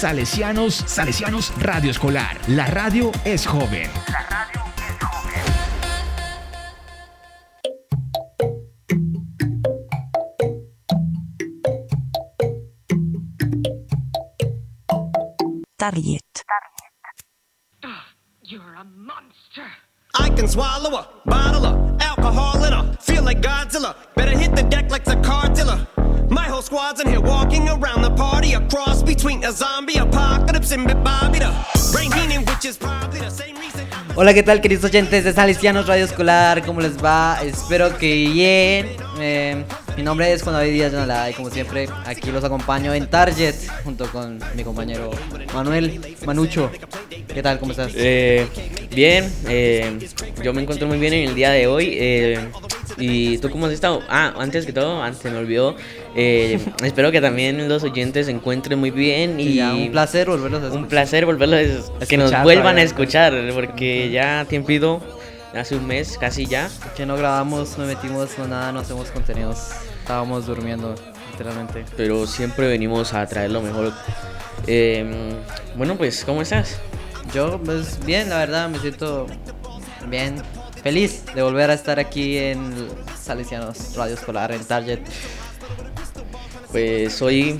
Salesianos, Salesianos Radio Escolar. La radio es joven. La radio es joven. Target. You're a monster. I can swallow a bottle of alcohol in a feel like Godzilla. Better hit the deck like the cartilla. My whole squad's in here walking around the party, a cross between a zombie apocalypse and Bobby the Rain Heenan, which is probably the same reason. Hola, ¿qué tal, queridos oyentes de Salesianos Radio Escolar? ¿Cómo les va? Espero que bien. Eh, mi nombre es Juan David Díaz Yanalá y como siempre aquí los acompaño en Target junto con mi compañero Manuel Manucho. ¿Qué tal? ¿Cómo estás? Eh, bien, eh, yo me encuentro muy bien en el día de hoy. ¿Y tú cómo has estado? Ah, antes que todo, antes se me olvidó. eh, espero que también los oyentes se encuentren muy bien y, ya, un placer volverlos a un escuchar. placer volverlos a que nos Escuchar, vuelvan a escuchar porque ya tiempo hace un mes casi ya. Que no grabamos, no metimos nada, no hacemos contenidos. Estábamos durmiendo, literalmente. pero siempre venimos a traer lo mejor. Eh, bueno, pues, ¿cómo estás? Yo, pues bien, la verdad, me siento bien, feliz de volver a estar aquí en Salesianos Radio Escolar, en Target. Pues hoy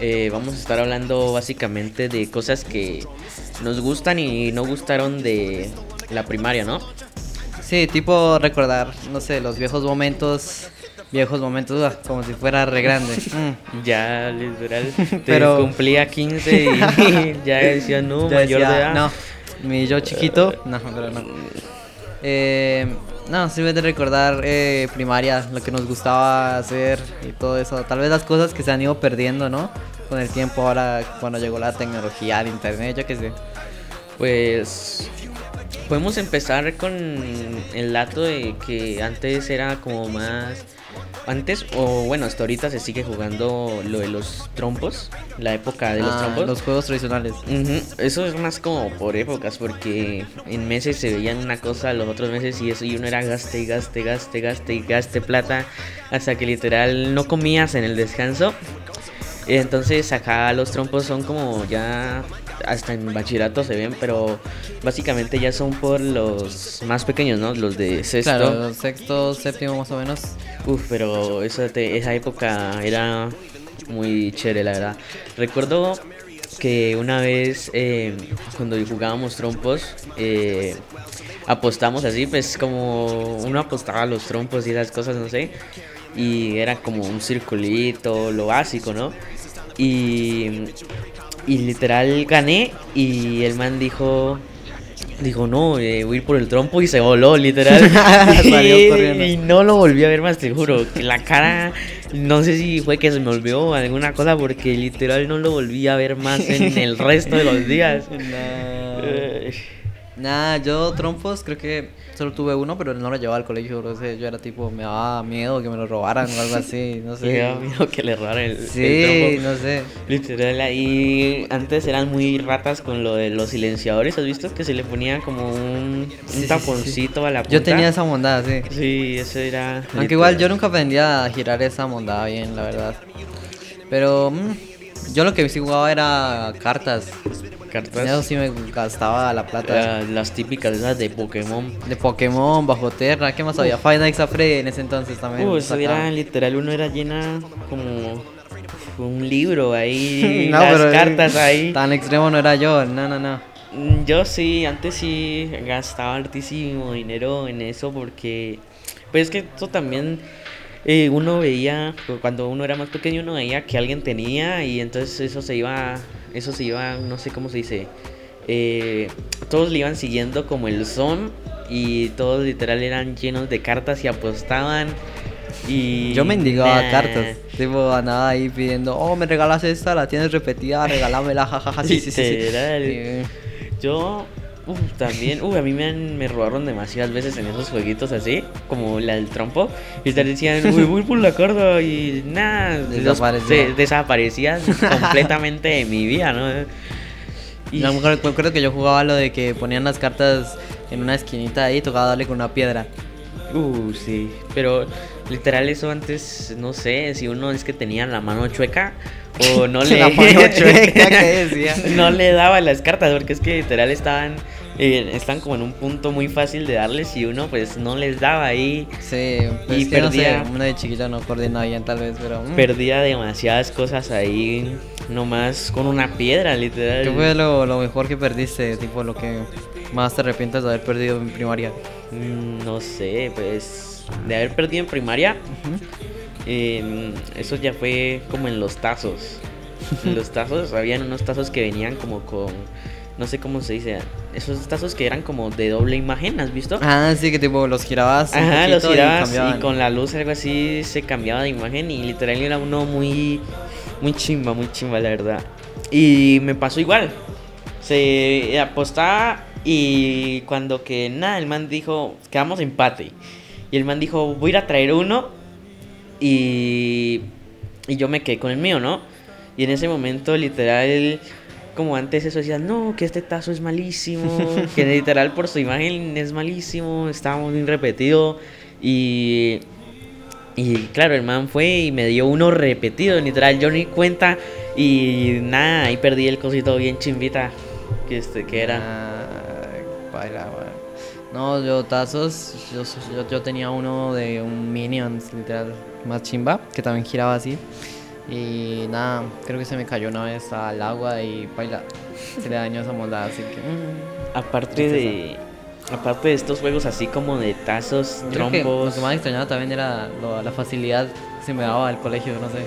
eh, vamos a estar hablando básicamente de cosas que nos gustan y no gustaron de la primaria, ¿no? Sí, tipo recordar, no sé, los viejos momentos, viejos momentos, ah, como si fuera re grande. Mm. Ya, literal, te Pero- cumplía 15 y ya decía, no, Ya mayor decía, de edad. No, mi yo chiquito, no, pero no. Eh, no, simplemente recordar eh, primaria, lo que nos gustaba hacer y todo eso. Tal vez las cosas que se han ido perdiendo, ¿no? Con el tiempo ahora, cuando llegó la tecnología, el internet, yo qué sé. Pues podemos empezar con el dato de que antes era como más... Antes, o bueno, hasta ahorita se sigue jugando lo de los trompos, la época de los Ah, trompos. los juegos tradicionales. Eso es más como por épocas, porque en meses se veían una cosa, los otros meses y eso, y uno era gaste, y gaste, gaste, gaste y gaste plata, hasta que literal no comías en el descanso. Entonces acá los trompos son como ya, hasta en bachillerato se ven, pero básicamente ya son por los más pequeños, ¿no? Los de sexto. Claro, sexto, séptimo más o menos. Uf, pero eso te- esa época era muy chévere, la verdad. Recuerdo que una vez eh, cuando jugábamos trompos, eh, apostamos así, pues como uno apostaba a los trompos y esas cosas, no sé. Y era como un circulito, lo básico, ¿no? Y, y literal gané y el man dijo... Dijo, no, eh, voy a ir por el trompo y se voló, literal. Y, no lo volví a ver más, te juro. Que la cara, no sé si fue que se me olvidó alguna cosa, porque literal no lo volví a ver más en el resto de los días. Eh, Nah, yo trompos creo que solo tuve uno, pero no lo llevaba al colegio. No sé, yo era tipo, me daba miedo que me lo robaran o algo así, no Me sé. daba miedo que le robaran el, el Sí, trompo. no sé. Literal, ahí antes eran muy ratas con lo de los silenciadores. ¿Has visto que se le ponía como un, un Sí, taponcito a la punta? Yo tenía esa bondad, sí. Sí, eso era. Aunque igual yo nunca aprendí a girar esa mondada bien, la verdad. Pero mm, yo lo que sí jugaba era cartas. Cartas. Eso sí me gastaba la plata. la- las típicas esas de Pokémon. De Pokémon, Bajo Terra, ¿qué más había? Five Nights at Freddy en ese entonces también. Uh, eso era literal, uno era llena como un libro ahí, No, las pero, cartas ahí. Tan extremo no era yo, no, no, no. Mm, Yo sí, antes sí gastaba hartísimo dinero en eso porque, pues es que esto también eh, uno veía, cuando uno era más pequeño uno veía que alguien tenía y entonces eso se iba, eso se iba, no sé cómo se dice, eh, todos le iban siguiendo como el son y todos literal eran llenos de cartas y apostaban y... Yo mendigaba nah. cartas. Tipo, andaba ahí pidiendo, oh, me regalas esta, la tienes repetida, regálamela, jajaja. Sí, sí, sí. sí. Literal. Sí. Yo también, uf, a mí me, han- me robaron demasiadas veces en esos jueguitos así, como la del trompo. Y te decían, uy, voy por la carta y nada, desaparecían completamente de mi vida, ¿no? Y Yo me acuerdo, que yo jugaba lo de que ponían las cartas en una esquinita ahí y tocaba darle con una piedra. Uh, sí. Pero Literal, eso antes, no sé, si uno es que tenía la mano chueca o no le. La mano chueca, ¿qué decía? no le daba las cartas, porque es que literal estaban. Eh, están como en un punto muy fácil de darles y uno pues no les daba ahí. Sí, pues Y es que no sé, perdía- uno de chiquito no coordina bien tal vez, pero... mm. Perdía demasiadas cosas ahí, nomás con una piedra, literal. ¿Qué fue lo, lo mejor que perdiste? Tipo, lo que más te arrepientes de haber perdido en primaria. Mm, No sé, pues de haber perdido en primaria, eh, eso ya fue como en los tazos. En los tazos, habían unos tazos que venían como con, no sé cómo se dice, esos tazos que eran como de doble imagen, ¿has visto? Ah, sí, que tipo los girabas. Ajá, los y girabas y, cambiaban. con la luz algo así se cambiaba de imagen y literal era uno muy, muy chimba, muy chimba la verdad. Y me pasó igual. Se apostaba y cuando que nada, el man dijo, quedamos empate. Y el man dijo, voy a ir a traer uno y, y yo me quedé con el mío, ¿no? Y en ese momento literal como antes eso decía, no, que este tazo es malísimo, que literal por su imagen es malísimo, estaba muy repetido y y claro, el man fue y me dio uno repetido, literal, yo ni cuenta y nada, ahí perdí el cosito bien chimbita que este que era. Baila, baila. No, yo tazos, yo, yo, yo tenía uno de un Minions, literal, más chimba, que también giraba así. Y nada, creo que se me cayó una vez al agua y baila, se le dañó esa moldada, así que... mm. Aparte de aparte de estos juegos así como de tazos, Creo que lo trompos, que más extrañaba también era lo- la facilidad que se me daba al colegio, no sé.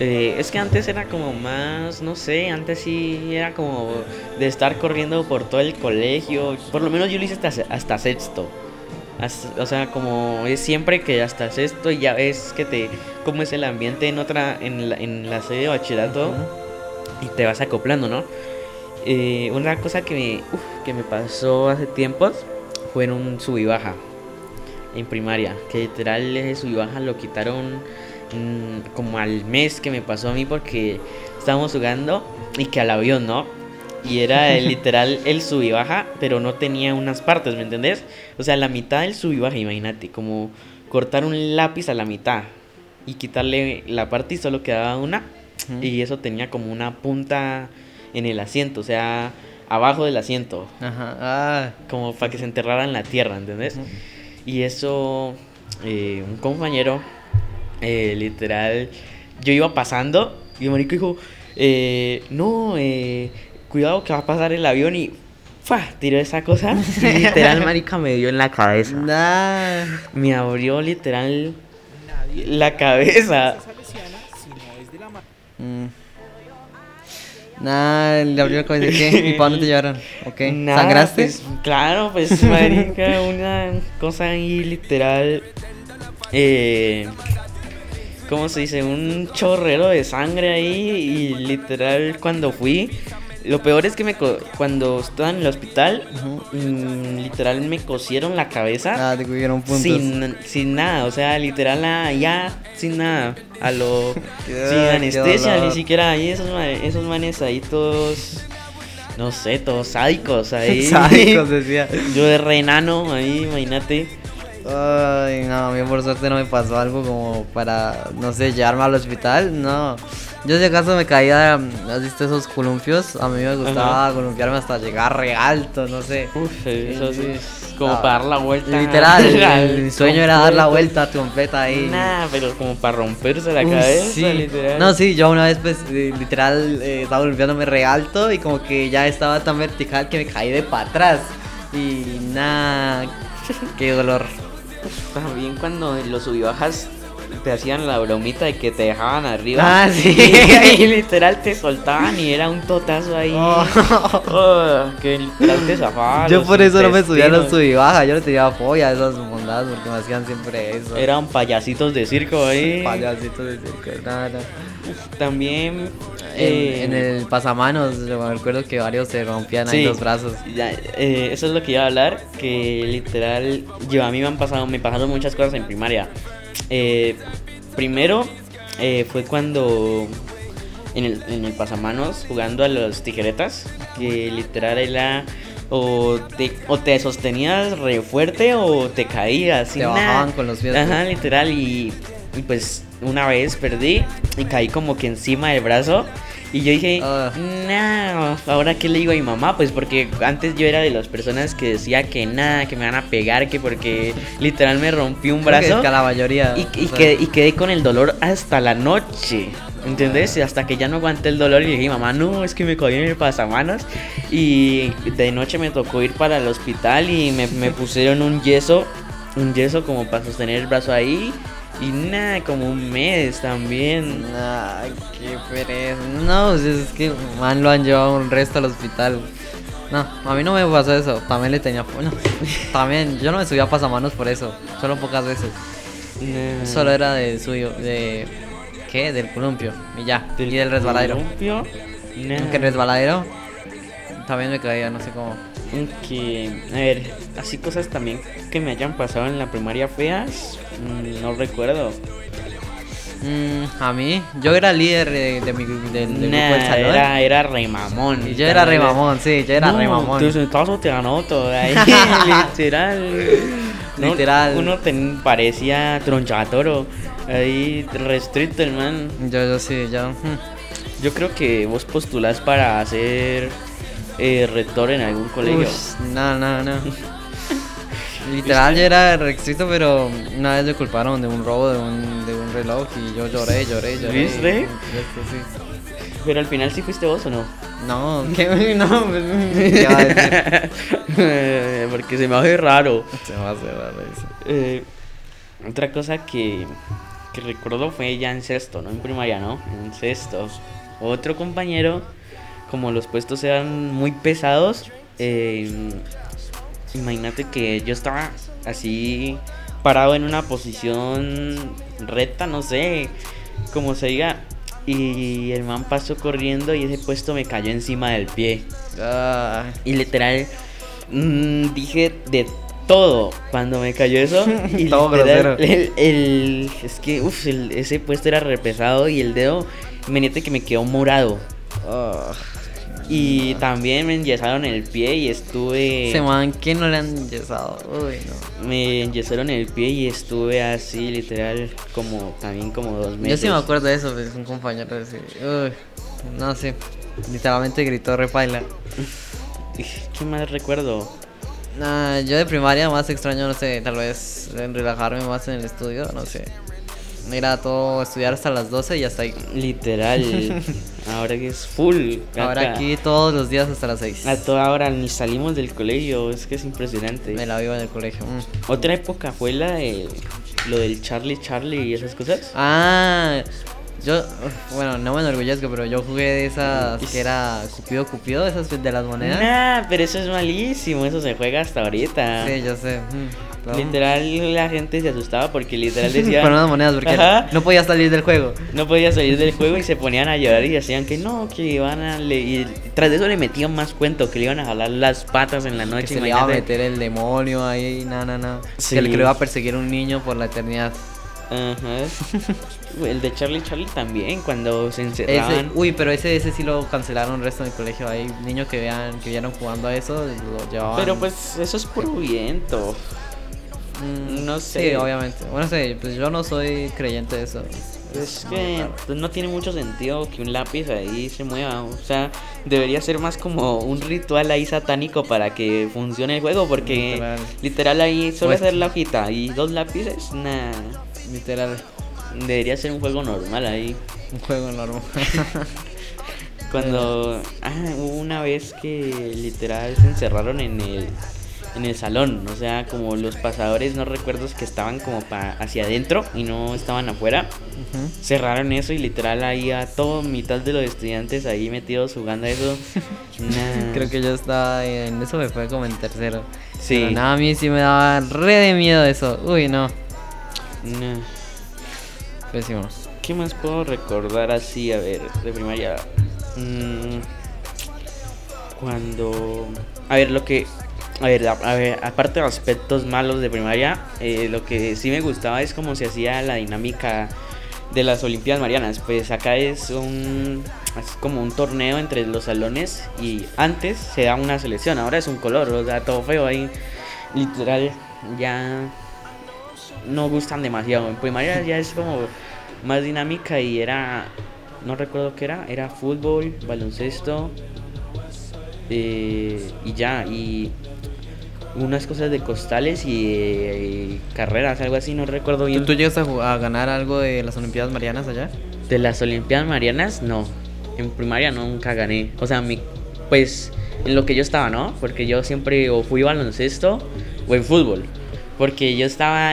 Eh, es que antes era como más, no sé, antes sí era como de estar corriendo por todo el colegio. Por lo menos yo lo hice hasta, hasta sexto. O sea, como es siempre que hasta sexto y ya ves que te, cómo es el ambiente en otra, en la, en la sede de bachillerato y te vas acoplando, ¿no? Eh, una cosa que me, uf, que me pasó hace tiempos fue en un sub y baja en primaria. Que literal ese sub y baja lo quitaron mm, como al mes que me pasó a mí porque estábamos jugando y que al avión, ¿no? Y era el, literal el sub y baja, pero no tenía unas partes, ¿me entendés? O sea, la mitad del sub y baja, imagínate, como cortar un lápiz a la mitad y quitarle la parte y solo quedaba una. Y eso tenía como una punta en el asiento, o sea, abajo del asiento, Ajá, ah, como para que se enterrara en la tierra, ¿entendés? Y eso, eh, un compañero, eh, literal, yo iba pasando y el marico dijo, eh, no, eh, cuidado que va a pasar el avión y ¡fua! tiró esa cosa. Y literal, marica, me dio en la cabeza. nah. Me abrió literal la cabeza. Mm. Nah, le abrió el cabeza. ¿Qué? ¿Y para dónde te llevaron? ¿Ok? Nada, ¿Sangraste? pues, claro, pues, marica, una cosa ahí literal. Eh, ¿Cómo se dice? Un chorrero de sangre ahí. Y literal, cuando fui. Lo peor es que me co- cuando estaba en el hospital, mm, literal me cosieron la cabeza. Ah, te cogieron puntos. Sin, sin nada, o sea, literal ah, ya sin nada, a lo sin anestesia, ni siquiera ahí esos, esos manes ahí todos, no sé, todos sádicos ahí. Sádicos, decía. Yo de re enano ahí, imagínate. Ay, no, a mí por suerte no me pasó algo como para, no sé, llevarme al hospital, no. Yo si acaso me caía, ¿has visto esos columpios? A mí me gustaba columpiarme hasta llegar re alto, no sé. Uf, eso sí, es como No, para dar la vuelta. Literal, el, el sueño era dar la vuelta completa ahí. Nah, pero como para romperse la Uf, cabeza, sí. literal. No, sí, yo una vez pues literal eh, estaba golpeándome re alto y como que ya estaba tan vertical que me caí de para atrás. Y nada, qué dolor. También cuando los subibajas te hacían la bromita de que te dejaban arriba. Ah, sí. Y, literal te soltaban y era un totazo ahí. Oh. Oh, que literal te zafaba. Yo por eso no me subía a los intestinos. sub y baja, yo no tenía fobia a esas mondadas porque me hacían siempre eso. Eran payasitos de circo ahí. payasitos de circo, nada. También. En, eh, en el pasamanos, me acuerdo que varios se rompían ahí Sí. los brazos. Ya, eh, eso es lo que iba a hablar, que literal, yo a mí me han pasado, me pasaron muchas cosas en primaria. Eh, primero eh, fue cuando en el, en el pasamanos jugando a los tijeretas, que literal era o te, o te sostenías re fuerte o te caías. Te bajaban nada. con los pies, Ajá, literal. Y, y pues una vez perdí y caí como que encima del brazo. Y yo dije, Ah. no, ahora qué le digo a mi mamá, pues porque antes yo era de las personas que decía que nada, que me van a pegar, que porque literal me rompí un brazo que la mayoría. y, y o sea, quedé, y quedé con el dolor hasta la noche. ¿Entendés? Y hasta que ya no aguanté el dolor y dije, mamá, no, es que me caí en el pasamanos. Y de noche me tocó ir para el hospital y me, me pusieron un yeso, un yeso como para sostener el brazo ahí. Y nada, como un mes también. Ay, qué pereza. No, pues es que man lo han llevado un resto al hospital. No, a mí no me pasó eso. También le tenía. Bueno, también yo no me subía a pasamanos por eso. Solo pocas veces. Nah. Solo era de suyo. De. ¿Qué? Del columpio. Y ya. y del resbaladero. columpio. Aunque el resbaladero. También me caía, no sé cómo. Que, a ver, así cosas también que me hayan pasado en la primaria feas, mm, no recuerdo. Mm, a mí, yo era líder de, de mi, grupo del Nah, salón. era, era re mamón. Y yo era re mamón, sí, yo era no, re mamón. Tú sentazo te anoto, ahí, literal. No, Literal. Uno ten- parecía tronchatoro, ahí restricto el man. Yo, yo sí, yo. Yo creo que vos postulás para ser eh, rector en algún colegio. Ush, no, no, no. Literal, yo era restricto, pero una vez me culparon de un robo de un, de un reloj y yo lloré, lloré, lloré. ¿Viste? Esto sí. Pero al final sí fuiste vos o no? No, ¿qué? No, pues, ¿qué va a decir? Porque se me hace raro. Se va a hacer raro eso. Eh, otra cosa que, que recuerdo fue ya en sexto, no en primaria, ¿no? En sexto. Otro compañero, como los puestos eran muy pesados, eh, imagínate que yo estaba así parado en una posición recta, no sé, como se diga. Y el man pasó corriendo y ese puesto me cayó encima del pie. Ah, Y literal, mm, dije de todo cuando me cayó eso. Y Todo literal, el, el- es que, uff, ese puesto era re pesado y el dedo, imagínate que me quedó morado. ah. Y también me enyesaron el pie y estuve... Ese man, ¿qué no le han enyesado? Uy, no. Me enyesaron el pie y estuve así, literal, como también como dos meses. Yo sí me acuerdo de eso, pues, un compañero así. Uy, no sé. Literalmente gritó repaila. ¿Qué más recuerdo? Nah, yo de primaria más extraño, no sé, tal vez en relajarme más en el estudio, no sé. Ir a todo, estudiar hasta las 12 y hasta ahí. Literal, ahora que es full. Ahora acá. aquí todos los días hasta las 6. A toda hora ni salimos del colegio, es que es impresionante. Me la vivo en el colegio. mm. Otra época fue la de lo del Charlie Charlie y esas cosas. Ah, yo, bueno, no me enorgullezco, pero yo jugué de esas que era Cupido Cupido, esas de las monedas. Nah, pero eso es malísimo, eso se juega hasta ahorita. Sí, yo sé. mm. Literal la gente se asustaba porque literal decía unas monedas porque Ajá. no podía salir del juego. no podía salir del juego y se ponían a llorar y decían que no, que iban a le y tras de eso le metían más cuento, que le iban a jalar las patas en la Que noche, se le iba a meter el demonio ahí, no, no, no. Sí. Que que le iba a perseguir un niño por la eternidad. Ajá. El de Charlie Charlie también cuando se Ese, encerraban. uy, pero ese, ese sí lo cancelaron el resto del colegio. Hay niños que vean, que vieron jugando a eso, lo llevaban. Pero pues eso es puro viento. Mm, no sé. Sí, obviamente. Bueno, sí, pues yo no soy creyente de eso. Es que no tiene mucho sentido que un lápiz ahí se mueva. O sea, debería ser más como un ritual ahí satánico para que funcione el juego. Porque Literal. literal, ahí solo hacer la hojita y dos lápices, nah. Literal, Debería ser un juego normal ahí. un juego normal. Cuando. Ah, hubo una vez que literal se encerraron en el. En el salón, o sea, como los pasadores, no recuerdo que estaban como pa hacia adentro y no estaban afuera. Cerraron eso y literal ahí a todo mitad de los estudiantes ahí metidos jugando a eso. Nah. Creo que yo estaba en eso, me fue como en tercero. Sí. Pero nada, a mí sí me daba re de miedo eso. Uy, no. Pésimo. ¿Qué más puedo recordar así? A ver, de primaria. Mm, cuando. A ver, lo que. A ver, a, a ver, aparte de aspectos malos de primaria, eh, lo que sí me gustaba es cómo se hacía la dinámica de las Olimpiadas Marianas. Pues acá es un es como un torneo entre los salones y antes se da una selección, ahora es un color, o sea, todo feo ahí. Literal, ya no gustan demasiado. En primaria ya es como más dinámica y era, no recuerdo qué era, era fútbol, baloncesto eh, y ya, y unas cosas de costales y, eh, carreras, algo así, no recuerdo bien. ¿Tú, tú llegas a, ganar algo de las Olimpiadas Marianas allá? De las Olimpiadas Marianas, no. En primaria nunca gané. O sea, mi, pues en lo que yo estaba, ¿no? Porque yo siempre o fui baloncesto o en fútbol. Porque yo estaba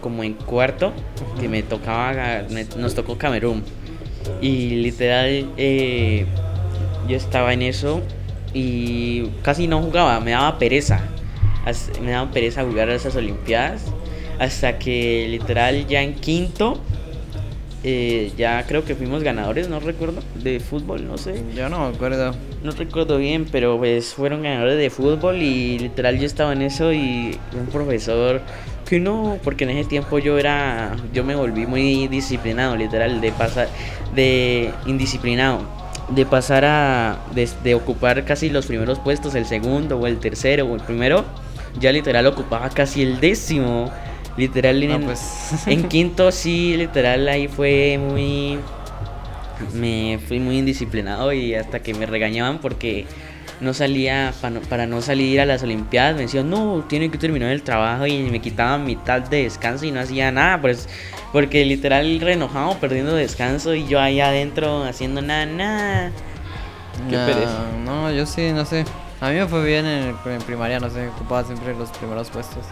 como en cuarto, que me tocaba, nos tocó Camerún. Y literal, eh, yo estaba en eso y casi no jugaba, me daba pereza. Me daba pereza jugar a esas Olimpiadas. Hasta que literal ya en quinto eh, ya creo que fuimos ganadores, no recuerdo, de fútbol, no sé. Yo no me acuerdo. No recuerdo bien, pero pues fueron ganadores de fútbol y literal yo estaba en eso y un profesor que no, porque en ese tiempo yo era, yo me volví muy disciplinado, literal, de pasar, de indisciplinado, de pasar a, de, de ocupar casi los primeros puestos, el segundo o el tercero o el primero, ya literal ocupaba casi el décimo, literal No, en, pues. en quinto sí, literal ahí fue muy me fui muy indisciplinado y hasta que me regañaban porque no salía, no- para no salir a las Olimpiadas, me decían, no, tiene que terminar el trabajo y me quitaban mitad de descanso y no hacía nada, pues, porque literal re enojado, perdiendo descanso y yo ahí adentro haciendo nada, nada. Qué No, pereza. No, yo sí, no sé. A mí me fue bien en, en primaria, no sé, ocupaba siempre los primeros puestos.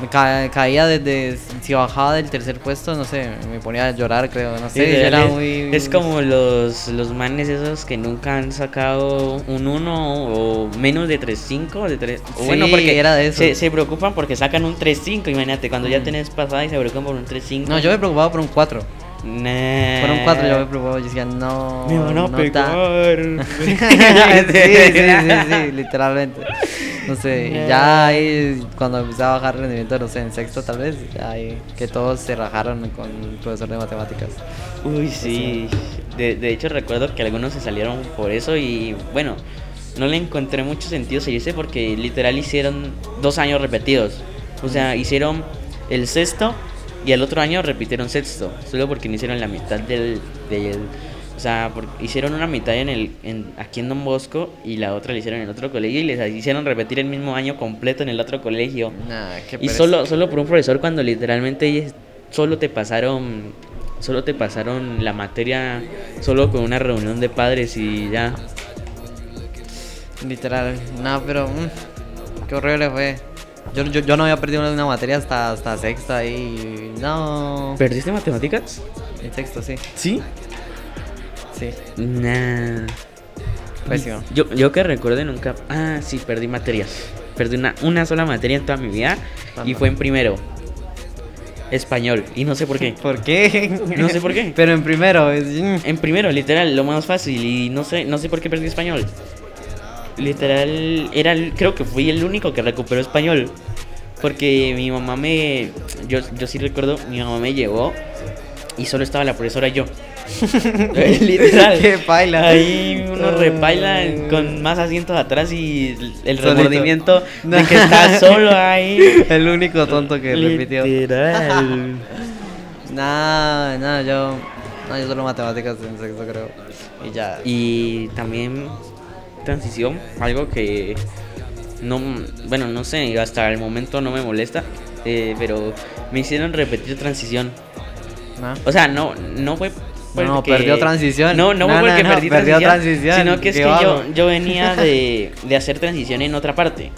Me ca- caía desde, si bajaba del tercer puesto, no sé, me ponía a llorar, creo, no sé, Literal, era es, muy... es como los, los manes esos que nunca han sacado un 1 o menos de 3.5 de 3 o bueno Sí, porque era de esos. Se, se preocupan porque sacan un 3.5 imagínate cuando ya Mm. tenés pasada y se preocupan por un 3.5 No, yo me preocupaba por un 4. Nah. Un 4 yo me preocupaba, yo decía, no... me van a no pegar sí, sí, sí, sí, literalmente. No sé, y ya ahí cuando empecé a bajar rendimiento, no sé, en sexto tal vez, ya ahí que todos se rajaron con el profesor de matemáticas. Uy, sí. De, de hecho, recuerdo que algunos se salieron por eso y bueno, no le encontré mucho sentido seguirse porque literal hicieron dos años repetidos. O sea, hicieron el sexto y el otro año repitieron sexto, solo porque no hicieron la mitad del... del o sea, por- hicieron una mitad en el, en, aquí en Don Bosco y la otra la hicieron en otro colegio y les hicieron repetir el mismo año completo en el otro colegio. Nah, qué Y solo, solo por un profesor cuando literalmente solo te pasaron, solo te pasaron la materia solo con una reunión de padres y ya. Literal, no, pero mm, qué horrible fue. Yo, yo, yo no había perdido una, una materia hasta, hasta sexta y no. ¿Perdiste matemáticas? En sexto, sí. Sí. Sí, Nah. pésimo. Yo, yo que recuerde nunca. Ah, sí, perdí materias. Perdí una, una sola materia en toda mi vida y fue en primero. Español. Y no sé por qué. ¿Por qué? No sé por qué. Pero en primero, es- En primero, literal, lo más fácil y no sé, no sé por qué perdí español. Literal, era el- creo que fui el único que recuperó español. Porque mi mamá me yo, yo sí recuerdo, mi mamá me llevó y solo estaba la profesora y yo. Literal. Qué paila. Ahí uno repaila Ay. con más asientos atrás y el remordimiento No. de que está solo ahí. el único tonto que repitió. Literal. Nah, nah, yo. No, yo solo matemáticas en sexto, creo. Y ya. Y también transición, algo que no, bueno, no sé, hasta el momento no me molesta, eh, pero me hicieron repetir transición. ¿no? O sea, no, no fue No, porque- perdió transición. No, no, No, no, porque no, perdí perdió transición, transición, sino que es que yo, yo venía de, de hacer transición en otra parte.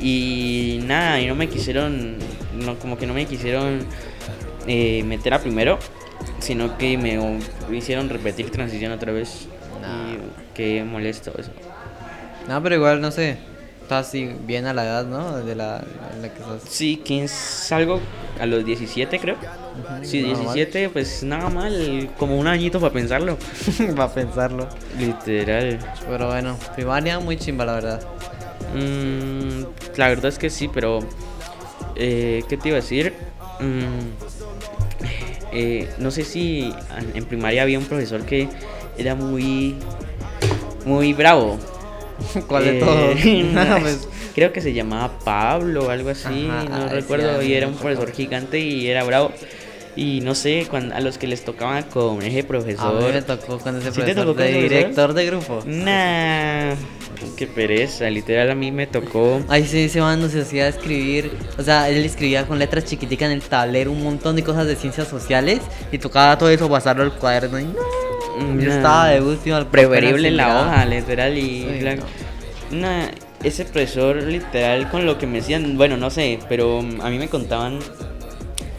Y nada, y no me quisieron, no, como que no me quisieron eh, meter a primero, sino que me o- hicieron repetir transición otra vez. Nah. Y qué molesto eso. No, pero igual, no sé. Estás así bien a la edad, ¿no? De la, la que estás. Sí, que salgo a los 17 creo. Sí, Nada mal. 17, pues nada mal, como un añito para pensarlo. Para pensarlo. Literal. Pero bueno, primaria muy chimba, la verdad. Mm, la verdad es que sí, pero... eh, ¿Qué te iba a decir? Mm, eh, no sé si en- primaria había un profesor que era muy, muy bravo. ¿Cuál de Eh, todos? pues, Creo que se llamaba Pablo o algo así, Ajá, no sí, recuerdo, y era un profesor gigante y era bravo. Y no sé, cuando, a los que les tocaba con ese a mí profesor. me tocó con ese ¿Sí te profesor tocó con de profesor? director de grupo. Nah, qué pereza, literal a mí me tocó. Ahí sí, ese man nos hacía escribir, o sea, él escribía con letras chiquiticas en el tablero un montón de cosas de ciencias sociales y tocaba todo eso pasarlo al cuaderno y no, yo estaba de último al preferible en la hoja, literal, y Sí. Nah, ese profesor literal con lo que me decían, bueno, no sé, pero mm, a mí me contaban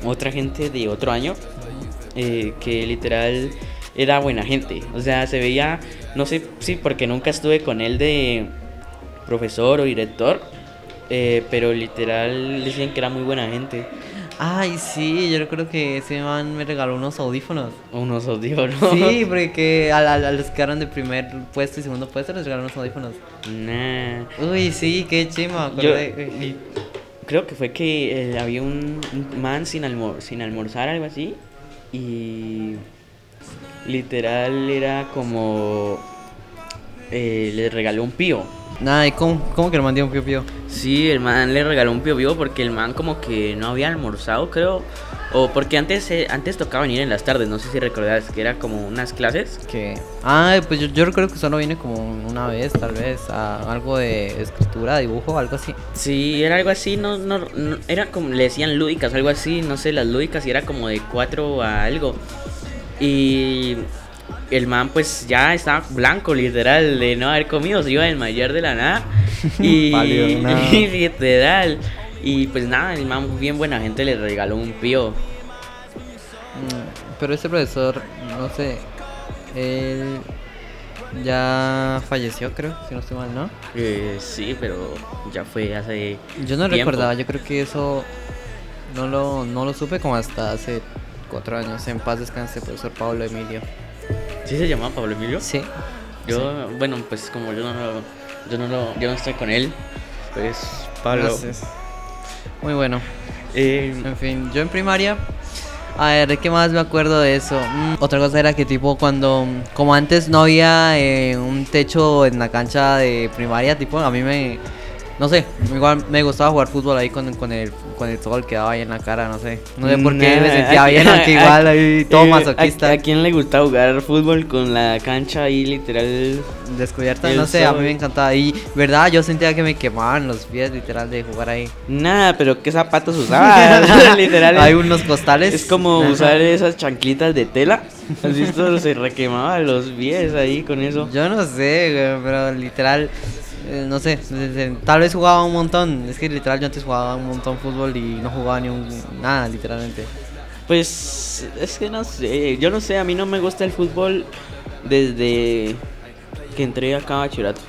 otra gente de otro año eh, que literal era buena gente. O sea, se veía, no sé si porque nunca estuve con él de profesor o director, eh, pero literal decían que era muy buena gente. Ay, sí, yo creo que ese man me regaló unos audífonos. Unos audífonos. Sí, porque que a, a- a los que quedaron de primer puesto y segundo puesto les regalaron unos audífonos. Nah. Uy, sí, qué chima. Yo- y creo que fue que eh, había un, un man sin, almor- sin almorzar, algo así. Y literal era como. eh, le regaló un pío. Nada, ¿y cómo, cómo que le mandé un pío pío? Sí, el man le regaló un pío vivo porque el man como que no había almorzado, creo. O porque antes, eh, antes tocaba venir en las tardes, no sé si recordás que era como unas clases. Que. Ah, pues yo, yo recuerdo que solo vine como una vez, tal vez, a algo de escritura, dibujo, algo así. Sí, era algo así, no, no, no- era como, le decían lúdicas, algo así, no sé, las lúdicas y era como de 4 a algo. Y el man pues ya estaba blanco, literal, de no haber comido, se iba a desmayar de la nada. Y literal. Y pues nada, el man bien buena gente le regaló un pío. Mm, Pero ese profesor, no sé, él ya falleció, creo, si no estoy mal, ¿no? Eh, sí, pero ya fue hace... Yo no tiempo. recordaba, yo creo que eso no lo, no lo supe como hasta hace cuatro años. En paz descanse, profesor Pablo Emilio. ¿Sí se llamaba Pablo Emilio? Sí. Yo, bueno, pues como yo no, lo- yo no, lo- yo no estoy con él, pues Pablo. Gracias. Muy bueno. Eh, En fin, yo en primaria. A ver, ¿qué más me acuerdo de eso? Mm, otra cosa era que tipo cuando, como antes no había eh, un techo en la cancha de primaria, tipo a mí me, no sé, igual me gustaba jugar fútbol ahí con, con el con el sol que daba ahí en la cara, no sé, no sé por qué me sentía a- bien, aunque igual ahí todo eh, masoquista, ¿a, a quién le gusta jugar fútbol con la cancha ahí literal? descubierta, no sé, a mí me encantaba y verdad, yo sentía que me quemaban los pies literal de jugar ahí. Nada, pero ¿qué zapatos usabas? literal. Hay unos costales. Es como Ajá. usar esas chanclitas de tela. ¿Has visto? Se requemaba los pies ahí con eso. Yo no sé, pero literal, eh, no sé, se- se- tal vez jugaba un montón. Es que literal yo antes jugaba un montón fútbol y no jugaba ni un nada, literalmente. Pues es que no sé, yo no sé, a mí no me gusta el fútbol desde que entré acá a bachillerato.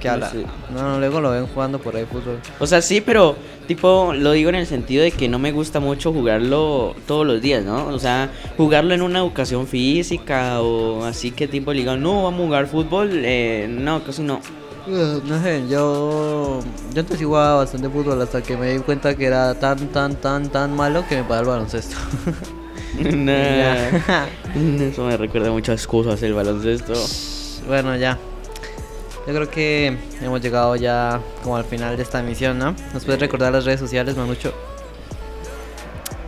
¿Qué No habla? sé. No, no, luego lo ven jugando por ahí fútbol. O sea, sí, pero tipo, lo digo en el sentido de que no me gusta mucho jugarlo todos los días, ¿no? O sea, jugarlo en una educación física o así que tipo digan, no, vamos a jugar fútbol, eh, no, casi no. No sé, yo, yo antes jugaba bastante fútbol hasta que me di cuenta que era tan, tan, tan, tan malo que me paré el baloncesto. Nah. Eso me recuerda muchas cosas el baloncesto. bueno, ya. Yo creo que hemos llegado ya como al final de esta emisión, ¿no? ¿Nos puedes recordar las redes sociales, Manucho?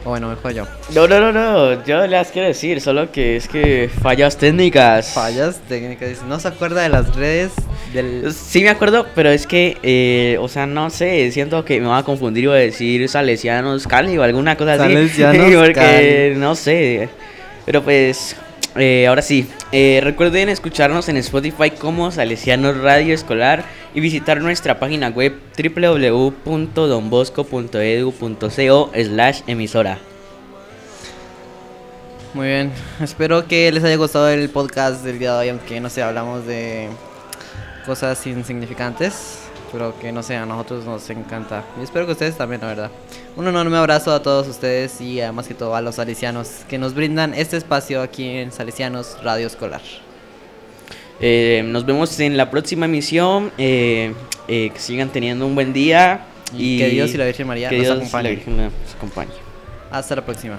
O bueno, mejor yo. No, no, no, no, yo las quiero decir, solo que es que fallas técnicas. Fallas técnicas. No se acuerda de las redes del. Sí me acuerdo, pero es que, eh, o sea, no sé, siento que me va a confundir y voy a decir Salesianos Cali o alguna cosa así. Salesianos Porque, Cali. no sé. Pero pues, eh, ahora sí, eh, recuerden escucharnos en Spotify como Salesianos Radio Escolar y visitar nuestra página web www.donbosco.edu.co slash emisora. Muy bien. Espero que les haya gustado el podcast del día de hoy, aunque no sé, hablamos de cosas insignificantes. Pero que no sé, a nosotros nos encanta. Y espero que ustedes también, la verdad. Un enorme abrazo a todos ustedes y además que todo a los salesianos que nos brindan este espacio aquí en Salesianos Radio Escolar. Eh, nos vemos en la próxima emisión. eh, eh, que sigan teniendo un buen día. Y que Dios y la Virgen María que nos Dios y la acompañen. Virgen nos acompañe. Hasta la próxima.